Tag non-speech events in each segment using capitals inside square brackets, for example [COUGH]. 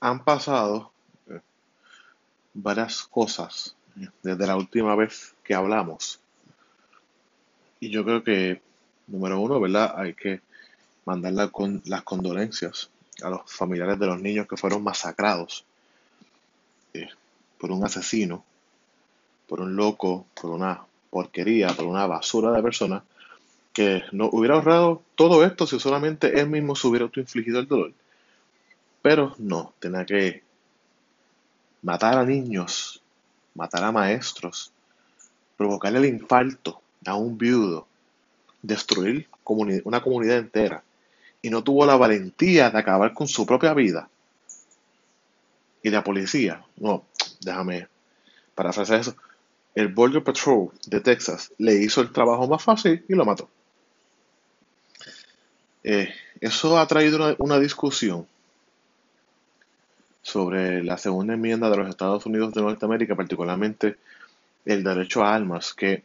han pasado varias cosas desde la última vez que hablamos. Y yo creo que, número uno, ¿verdad? Hay que mandar con, las condolencias a los familiares de los niños que fueron masacrados eh, por un asesino, por un loco, por una porquería, por una basura de personas que no hubiera ahorrado todo esto si solamente él mismo se hubiera autoinfligido el dolor. Pero no, tenía que matar a niños, matar a maestros, provocarle el infarto a un viudo, destruir una comunidad entera. Y no tuvo la valentía de acabar con su propia vida. Y la policía, no, déjame parafrasear eso. El Border Patrol de Texas le hizo el trabajo más fácil y lo mató. Eh, eso ha traído una, discusión sobre la segunda enmienda de los Estados Unidos de Norteamérica, particularmente el derecho a armas, que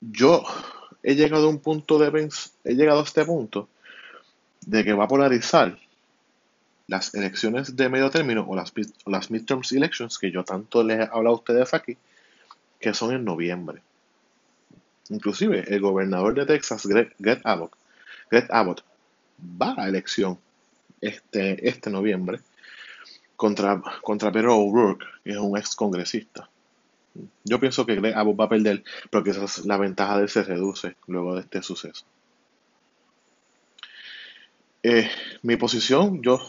yo he llegado a un punto de he llegado a este punto de que va a polarizar las elecciones de medio término o las, las midterms elections que yo tanto les he hablado a ustedes aquí, que son en noviembre. Inclusive el gobernador de Texas, Greg, Abbott, Greg Abbott va a elección este, este noviembre contra, contra Pedro O'Rourke, que es un ex congresista. Yo pienso que Greg Abbott va a perder, pero quizás la ventaja de él se reduce luego de este suceso. Eh, mi posición, yo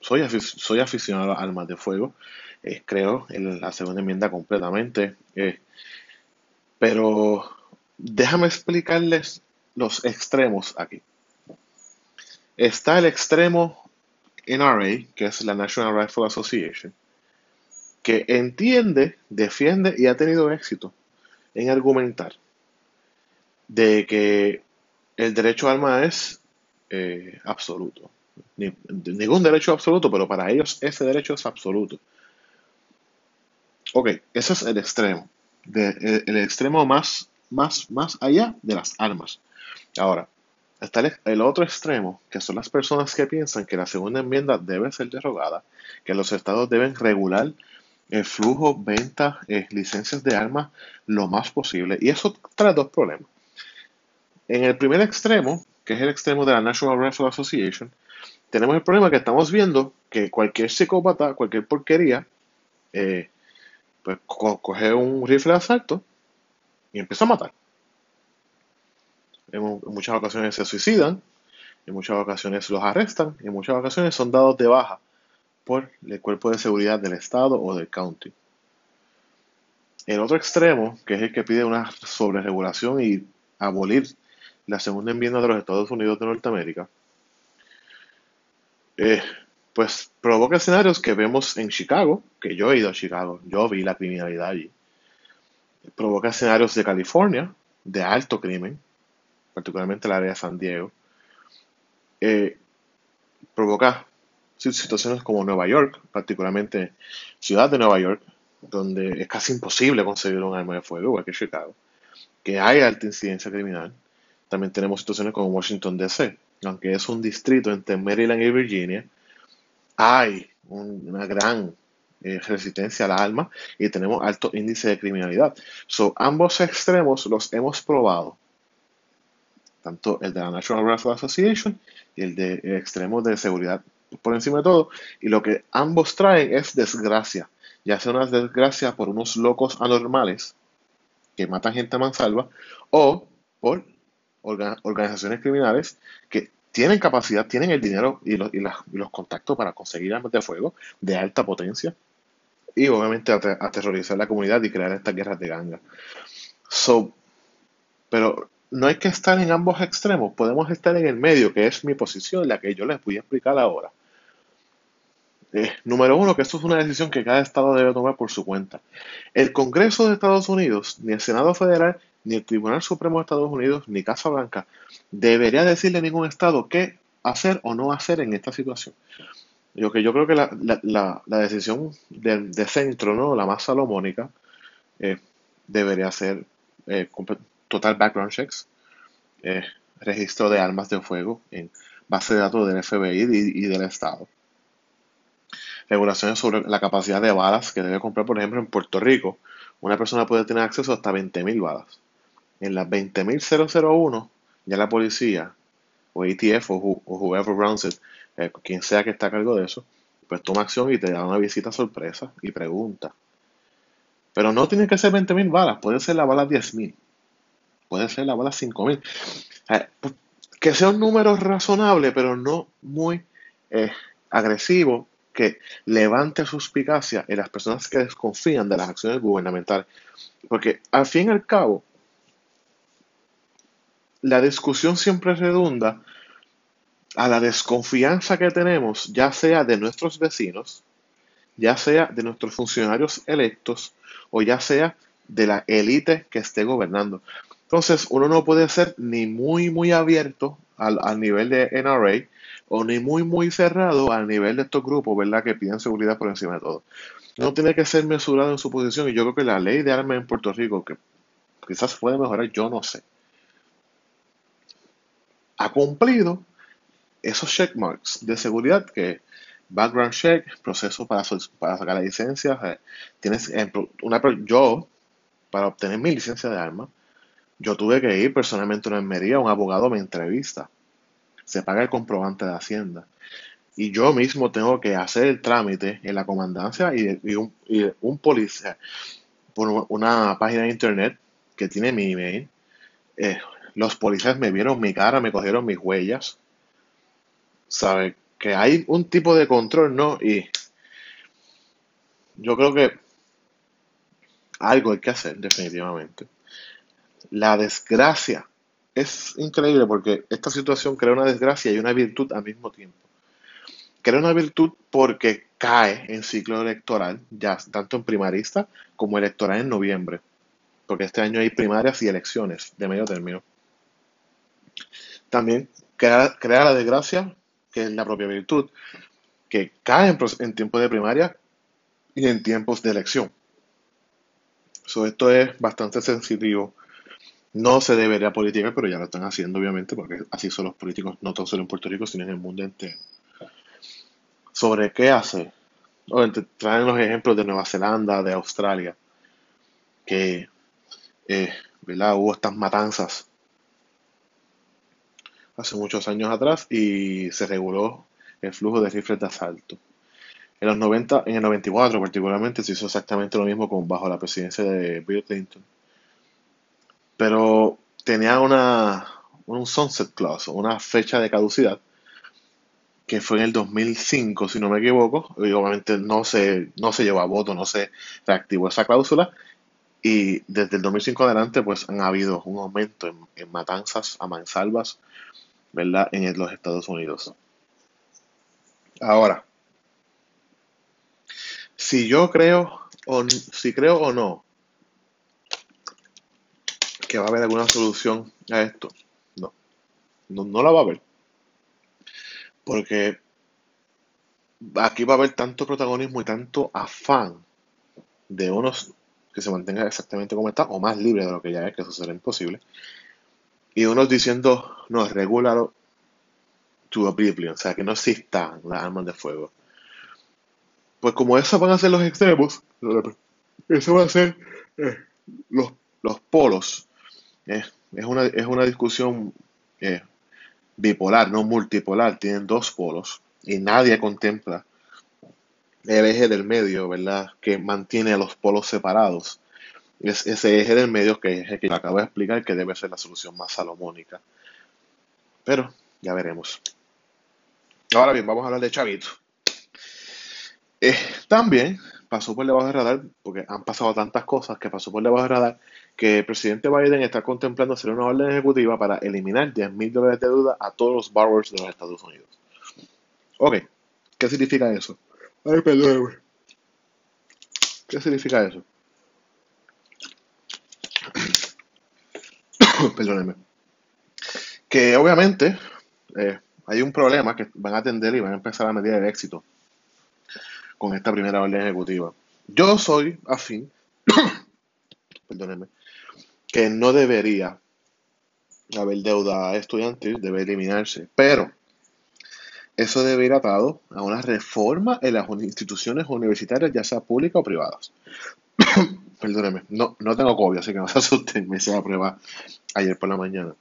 soy, soy aficionado a armas de fuego, eh, creo en la segunda enmienda completamente, eh, pero déjame explicarles los extremos aquí. Está el extremo NRA, que es la National Rifle Association, que entiende, defiende y ha tenido éxito en argumentar de que el derecho a arma es eh, absoluto. ningún derecho absoluto, pero para ellos ese derecho es absoluto. Ok, ese es el extremo. el, extremo más, más, más allá de las armas. Ahora, está el, otro extremo, que son las personas que piensan que la segunda enmienda debe ser derogada, que los estados deben regular el flujo, venta, eh, licencias de armas lo más posible. Y eso trae dos problemas. En el primer extremo, que es el extremo de la National Rifle Association, tenemos el problema que estamos viendo que cualquier psicópata, cualquier porquería, eh, pues coge un rifle de asalto y empieza a matar en, muchas ocasiones se suicidan, en muchas ocasiones los arrestan, en muchas ocasiones son dados de baja por el cuerpo de seguridad del estado o del county. El otro extremo, que es el que pide una sobreregulación y abolir la segunda enmienda de los Estados Unidos de Norteamérica, eh, pues provoca escenarios que vemos en Chicago, que yo he ido a Chicago, yo vi la criminalidad allí. Provoca escenarios de California, de alto crimen, particularmente el área de San Diego, eh, provoca situaciones como Nueva York, particularmente ciudad de Nueva York, donde es casi imposible conseguir un arma de fuego, igual que Chicago, que hay alta incidencia criminal. También tenemos situaciones como Washington DC, aunque es un distrito entre Maryland y Virginia, hay una gran eh, resistencia a la arma y tenemos alto índice de criminalidad. So, ambos extremos los hemos probado tanto el de la National Rifle Association y el de extremos de seguridad por encima de todo. Y lo que ambos traen es desgracia, ya sea una desgracia por unos locos anormales que matan gente a mansalva o por organizaciones criminales que tienen capacidad, tienen el dinero y los, y, los contactos para conseguir armas de fuego de alta potencia y obviamente aterrorizar la comunidad y crear estas guerras de ganga. So, pero no hay que estar en ambos extremos, podemos estar en el medio, que es mi posición, la que yo les voy a explicar ahora. Eh, número uno, que esto es una decisión que cada estado debe tomar por su cuenta. El Congreso de Estados Unidos, ni el Senado Federal, ni el Tribunal Supremo de Estados Unidos, ni Casa Blanca, debería decirle a ningún estado qué hacer o no hacer en esta situación. Yo, que yo creo que la, decisión de, centro, ¿no? la más salomónica, eh, debería ser eh, total background checks, eh, registro de armas de fuego en base de datos del FBI y, del Estado. regulaciones sobre la capacidad de balas que debe comprar, por ejemplo, en Puerto Rico, una persona puede tener acceso hasta 20.000 balas. En las 20.001, ya la policía, o ATF, o, whoever runs it, eh, quien sea que está a cargo de eso, pues toma acción y te da una visita sorpresa y pregunta. Pero no tiene que ser 20.000 balas, puede ser la bala 10.000, puede ser la bala 5.000. Eh, pues, que sea un número razonable, pero no muy eh, agresivo, que levante suspicacia en las personas que desconfían de las acciones gubernamentales. Porque al fin y al cabo, la discusión siempre redunda a la desconfianza que tenemos, ya sea de nuestros vecinos, ya sea de nuestros funcionarios electos o ya sea de la élite que esté gobernando. Entonces, uno no puede ser ni muy, muy abierto al, al, nivel de NRA o ni muy, muy cerrado al nivel de estos grupos, ¿verdad? Que piden seguridad por encima de todo. No tiene que ser mesurado en su posición y yo creo que la ley de armas en Puerto Rico, que quizás puede mejorar, yo no sé ha cumplido esos checkmarks de seguridad que background check, proceso para, para sacar la licencia. Eh, tienes una, yo, para obtener mi licencia de arma, yo tuve que ir personalmente a una enmería, un abogado me entrevista. Se paga el comprobante de Hacienda. Y yo mismo tengo que hacer el trámite en la comandancia y, un, policía por una página de internet que tiene mi email. Eh, los policías me vieron mi cara, me cogieron mis huellas. ¿Sabe? Que hay un tipo de control, ¿no? Y yo creo que algo hay que hacer, definitivamente. La desgracia es increíble porque esta situación crea una desgracia y una virtud al mismo tiempo. Crea una virtud porque cae en ciclo electoral, ya tanto en primarista como electoral en noviembre, porque este año hay primarias y elecciones de medio término. También crea, la desgracia, que es la propia virtud, que cae en, tiempos de primaria y en tiempos de elección. esto es bastante sensitivo. No se debería politicar, pero ya lo están haciendo, obviamente, porque así son los políticos, no solo en Puerto Rico, sino en el mundo entero. ¿Sobre qué hace? traen los ejemplos de Nueva Zelanda, de Australia, que eh, hubo estas matanzas hace muchos años atrás y se reguló el flujo de rifles de asalto. En los 90, en el 94 particularmente se hizo exactamente lo mismo con bajo la presidencia de Bill Clinton. Pero tenía una un sunset clause, una fecha de caducidad que fue en el 2005, si no me equivoco, y obviamente no se, no se llevó a voto, no se reactivó esa cláusula, y desde el 2005 adelante pues han habido un aumento en, en matanzas a mansalvas, ¿verdad? En los Estados Unidos. Ahora, si yo creo o si creo o no que va a haber alguna solución a esto, no, no, no la va a haber. Porque aquí va a haber tanto protagonismo y tanto afán de unos que se mantenga exactamente como está o más libre de lo que ya es, que eso será imposible, y unos diciendo, no, regular to oblivion, o sea, que no existan las armas de fuego. Pues como esos van a ser los extremos, eso va a ser eh, los, los, polos. Eh, es, una, es una discusión eh, bipolar, no multipolar, tienen dos polos y nadie contempla el eje del medio, ¿verdad? Que mantiene a los polos separados es ese eje del medio que es el que acabo de explicar que debe ser la solución más salomónica. Pero ya veremos. Ahora bien, vamos a hablar de Chavito. Eh, también pasó por debajo del radar, porque han pasado tantas cosas que pasó por debajo del radar, que el presidente Biden está contemplando hacer una orden ejecutiva para eliminar 10 mil dólares de deuda a todos los borrowers de los Estados Unidos. Ok, ¿qué significa eso? Ay, perdón. ¿Qué significa eso? [COUGHS] perdónenme, que obviamente eh, hay un problema que van a atender y van a empezar a medir el éxito con esta primera orden ejecutiva. Yo soy afín, [COUGHS] perdónenme, que no debería haber deuda estudiantil, debe eliminarse, pero eso debe ir atado a una reforma en las instituciones universitarias, ya sea públicas o privadas. [COUGHS] Perdóneme, no, no tengo COVID, así que no se asusten, me hice la prueba ayer por la mañana.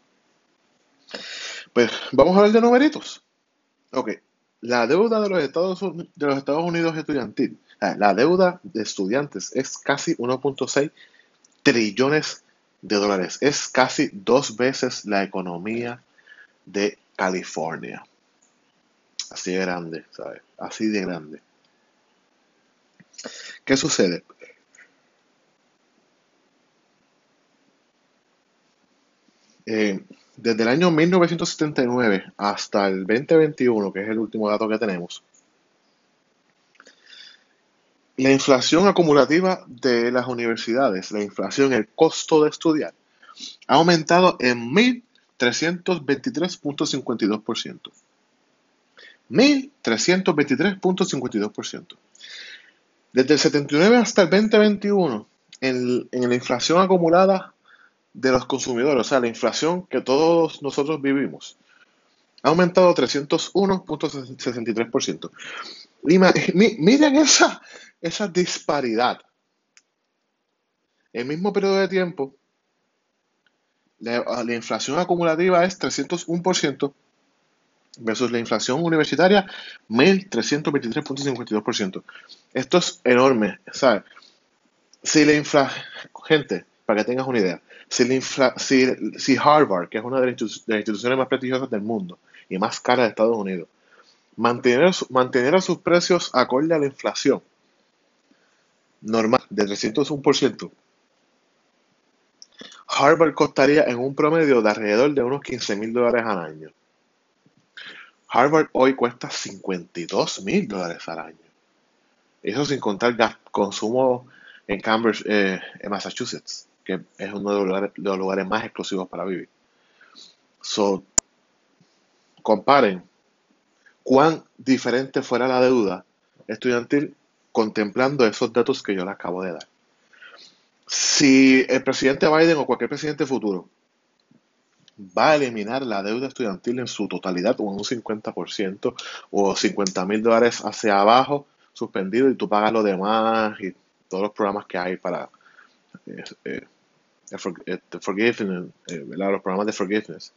Pues vamos a hablar de numeritos. Ok, la deuda de los Estados, de los Estados Unidos estudiantil, la deuda de estudiantes es casi 1.6 trillones de dólares. Es casi dos veces la economía de California. Así de grande, ¿sabes? Así de grande. ¿Qué sucede? Eh, desde el año 1979 hasta el 2021, que es el último dato que tenemos, la inflación acumulativa de las universidades, la inflación, el costo de estudiar, ha aumentado en 1.323.52%. 1.323.52%. Desde el 79 hasta el 2021, en, en la inflación acumulada de los consumidores, o sea, la inflación que todos nosotros vivimos, ha aumentado 301.63%. Miren esa, esa disparidad. El mismo periodo de tiempo, la, inflación acumulativa es 301% versus la inflación universitaria 1.323.52%. Esto es enorme, ¿sabes? Si la gente, para que tengas una idea, si, si, Harvard, que es una de las, instituciones más prestigiosas del mundo y más cara de Estados Unidos, mantener, mantener sus precios acorde a la inflación normal de 301%, Harvard costaría en un promedio de alrededor de unos 15 mil dólares al año. Harvard hoy cuesta 52 mil dólares al año. Eso sin contar consumo en Cambridge, eh, en Massachusetts que es uno de los lugares, más exclusivos para vivir. So, comparen cuán diferente fuera la deuda estudiantil contemplando esos datos que yo les acabo de dar. Si el presidente Biden o cualquier presidente futuro va a eliminar la deuda estudiantil en su totalidad o en un 50% o 50 mil dólares hacia abajo suspendido y tú pagas lo demás y todos los programas que hay para eh, eh, forgiveness, eh, los programas de forgiveness,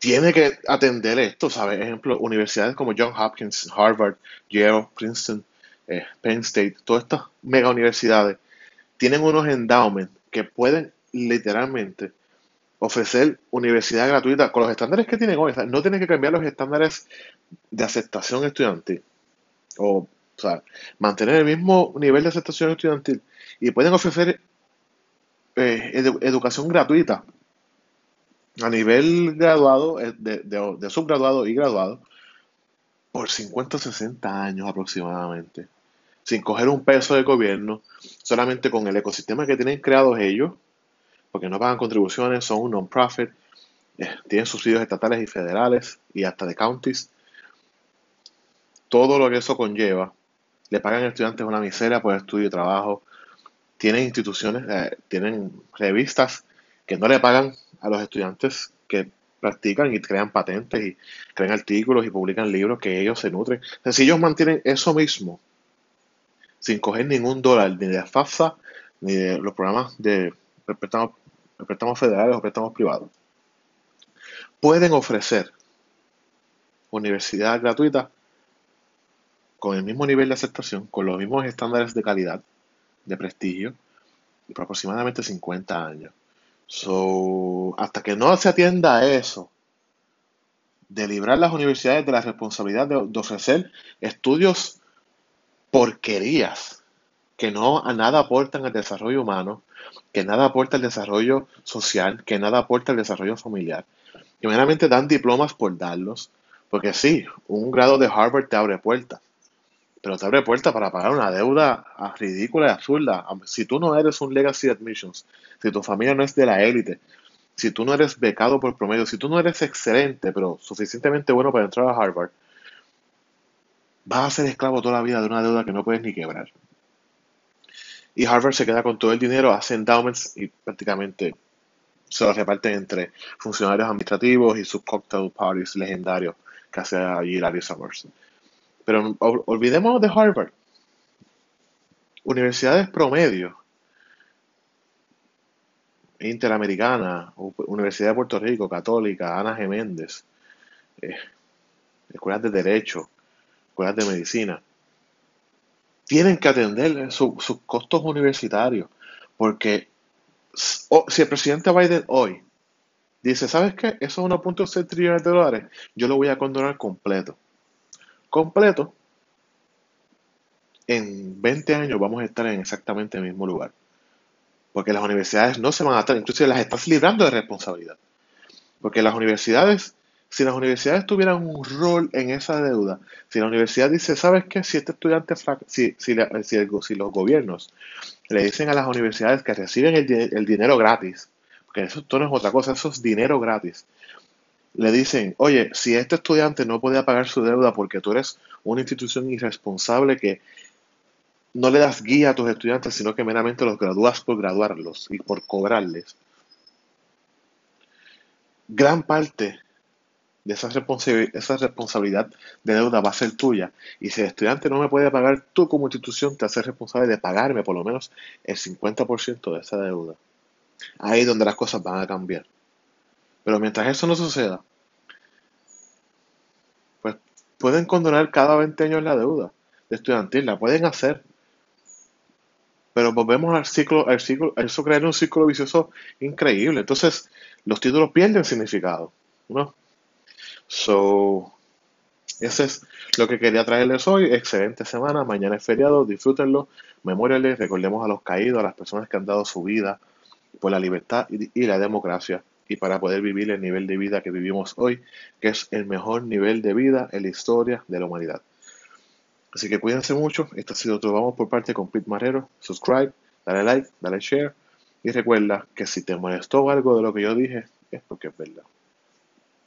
tiene que atender esto, ¿sabes? Ejemplo, universidades como John Hopkins, Harvard, Yale, Princeton, eh, Penn State, todas estas mega universidades tienen unos endowments que pueden literalmente ofrecer universidad gratuita con los estándares que tienen hoy. no tienen que cambiar los estándares de aceptación estudiantil. O, o sea, mantener el mismo nivel de aceptación estudiantil. Y pueden ofrecer eh, educación gratuita a nivel graduado, eh, de, subgraduado y graduado, por 50 o 60 años aproximadamente, sin coger un peso de gobierno, solamente con el ecosistema que tienen creados ellos, porque no pagan contribuciones, son un non-profit, eh, tienen subsidios estatales y federales y hasta de counties. Todo lo que eso conlleva, le pagan a estudiantes una miseria por estudio y trabajo, tienen instituciones, eh, tienen revistas que no le pagan a los estudiantes que practican y crean patentes y crean artículos y publican libros que ellos se nutren. si ellos mantienen eso mismo, sin coger ningún dólar ni de FAFSA ni de los programas de préstamos, préstamos federales o préstamos privados, pueden ofrecer universidad gratuita con el mismo nivel de aceptación, con los mismos estándares de calidad, de prestigio por aproximadamente 50 años. So, hasta que no se atienda a eso, de librar las universidades de la responsabilidad de, ofrecer estudios porquerías que no a nada aportan al desarrollo humano, que nada aporta al desarrollo social, que nada aporta al desarrollo familiar, que meramente dan diplomas por darlos, porque sí, un grado de Harvard te abre puertas, pero te abre puertas para pagar una deuda ridícula y absurda. Si tú no eres un legacy admissions, si tu familia no es de la élite, si tú no eres becado por promedio, si tú no eres excelente, pero suficientemente bueno para entrar a Harvard, vas a ser esclavo toda la vida de una deuda que no puedes ni quebrar. Y Harvard se queda con todo el dinero, hace endowments y prácticamente se lo reparten entre funcionarios administrativos y sus cocktail parties legendarios que hace allí Larry Summers. Pero olvidemos de Harvard. Universidades promedio, Interamericana, Universidad de Puerto Rico, Católica, Ana Geméndez, eh, escuelas de Derecho, escuelas de Medicina, tienen que atender sus costos universitarios, porque si el presidente Biden hoy dice, ¿sabes qué? Eso es 1.6 trillones de dólares, yo lo voy a condonar completo. Completo, en 20 años vamos a estar en exactamente el mismo lugar. Porque las universidades no se van a estar, inclusive las estás librando de responsabilidad. Porque las universidades si las universidades tuvieran un rol en esa deuda, si la universidad dice, ¿sabes qué? Si este estudiante, si, si, si, los gobiernos le dicen a las universidades que reciben el, dinero gratis, porque eso no es otra cosa, eso es dinero gratis, le dicen, oye, si este estudiante no puede pagar su deuda porque tú eres una institución irresponsable que no le das guía a tus estudiantes, sino que meramente los gradúas por graduarlos y por cobrarles. Gran parte de esa, esa responsabilidad de deuda va a ser tuya. Y si el estudiante no me puede pagar, tú como institución te haces responsable de pagarme por lo menos el 50% de esa deuda. Ahí es donde las cosas van a cambiar. Pero mientras eso no suceda, pues pueden condonar cada 20 años la deuda de estudiantil, la pueden hacer. Pero volvemos al ciclo, al ciclo, eso crea un ciclo vicioso increíble. Entonces, los títulos pierden significado. ¿no? So, eso es lo que quería traerles hoy. Excelente semana. Mañana es feriado. Disfrútenlo. Memóriales. Recordemos a los caídos, a las personas que han dado su vida por la libertad y, la democracia y para poder vivir el nivel de vida que vivimos hoy, que es el mejor nivel de vida en la historia de la humanidad. Así que cuídense mucho. Esto ha sido todo. Vamos por parte con Pete Marrero. Subscribe, dale like, dale share. Y recuerda que si te molestó algo de lo que yo dije, es porque es verdad.